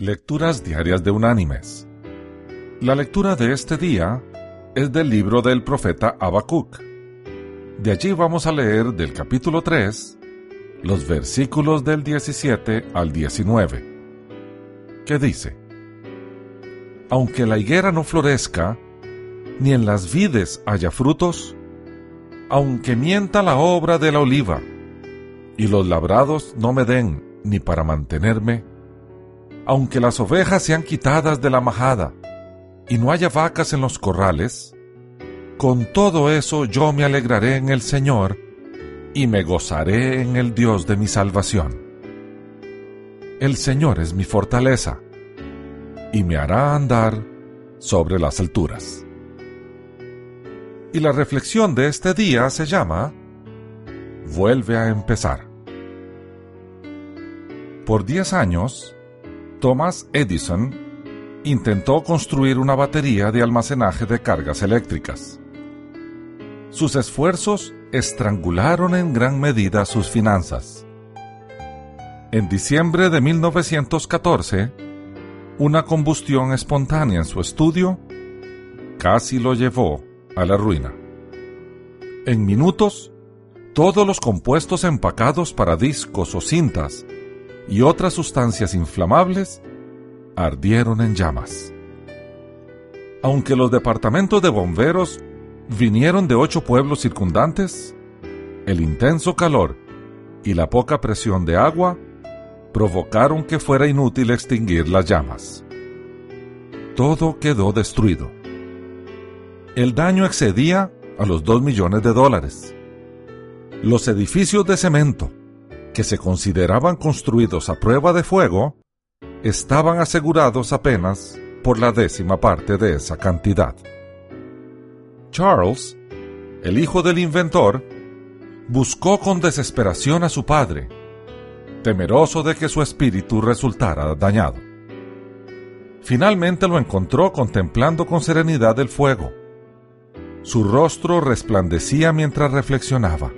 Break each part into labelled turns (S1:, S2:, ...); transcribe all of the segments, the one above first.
S1: Lecturas Diarias de Unánimes. La lectura de este día es del libro del profeta Habacuc. De allí vamos a leer del capítulo 3, los versículos del 17 al 19, que dice, Aunque la higuera no florezca, ni en las vides haya frutos, aunque mienta la obra de la oliva, y los labrados no me den ni para mantenerme, aunque las ovejas sean quitadas de la majada y no haya vacas en los corrales, con todo eso yo me alegraré en el Señor y me gozaré en el Dios de mi salvación. El Señor es mi fortaleza y me hará andar sobre las alturas. Y la reflexión de este día se llama Vuelve a empezar. Por diez años, Thomas Edison intentó construir una batería de almacenaje de cargas eléctricas. Sus esfuerzos estrangularon en gran medida sus finanzas. En diciembre de 1914, una combustión espontánea en su estudio casi lo llevó a la ruina. En minutos, todos los compuestos empacados para discos o cintas y otras sustancias inflamables ardieron en llamas. Aunque los departamentos de bomberos vinieron de ocho pueblos circundantes, el intenso calor y la poca presión de agua provocaron que fuera inútil extinguir las llamas. Todo quedó destruido. El daño excedía a los dos millones de dólares. Los edificios de cemento, que se consideraban construidos a prueba de fuego, estaban asegurados apenas por la décima parte de esa cantidad. Charles, el hijo del inventor, buscó con desesperación a su padre, temeroso de que su espíritu resultara dañado. Finalmente lo encontró contemplando con serenidad el fuego. Su rostro resplandecía mientras reflexionaba.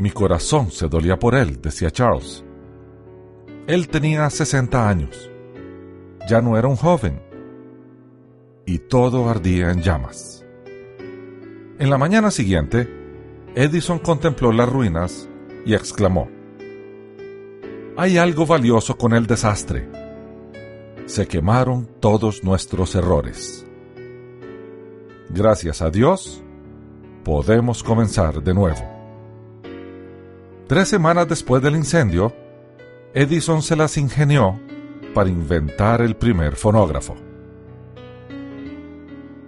S1: Mi corazón se dolía por él, decía Charles. Él tenía 60 años. Ya no era un joven. Y todo ardía en llamas. En la mañana siguiente, Edison contempló las ruinas y exclamó, Hay algo valioso con el desastre. Se quemaron todos nuestros errores. Gracias a Dios, podemos comenzar de nuevo. Tres semanas después del incendio, Edison se las ingenió para inventar el primer fonógrafo.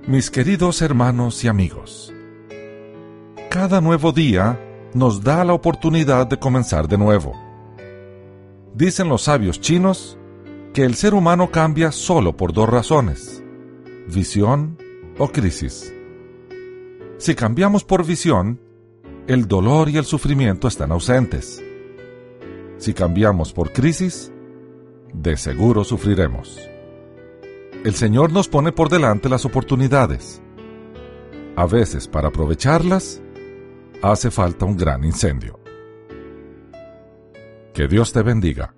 S1: Mis queridos hermanos y amigos, cada nuevo día nos da la oportunidad de comenzar de nuevo. Dicen los sabios chinos que el ser humano cambia solo por dos razones, visión o crisis. Si cambiamos por visión, el dolor y el sufrimiento están ausentes. Si cambiamos por crisis, de seguro sufriremos. El Señor nos pone por delante las oportunidades. A veces, para aprovecharlas, hace falta un gran incendio. Que Dios te bendiga.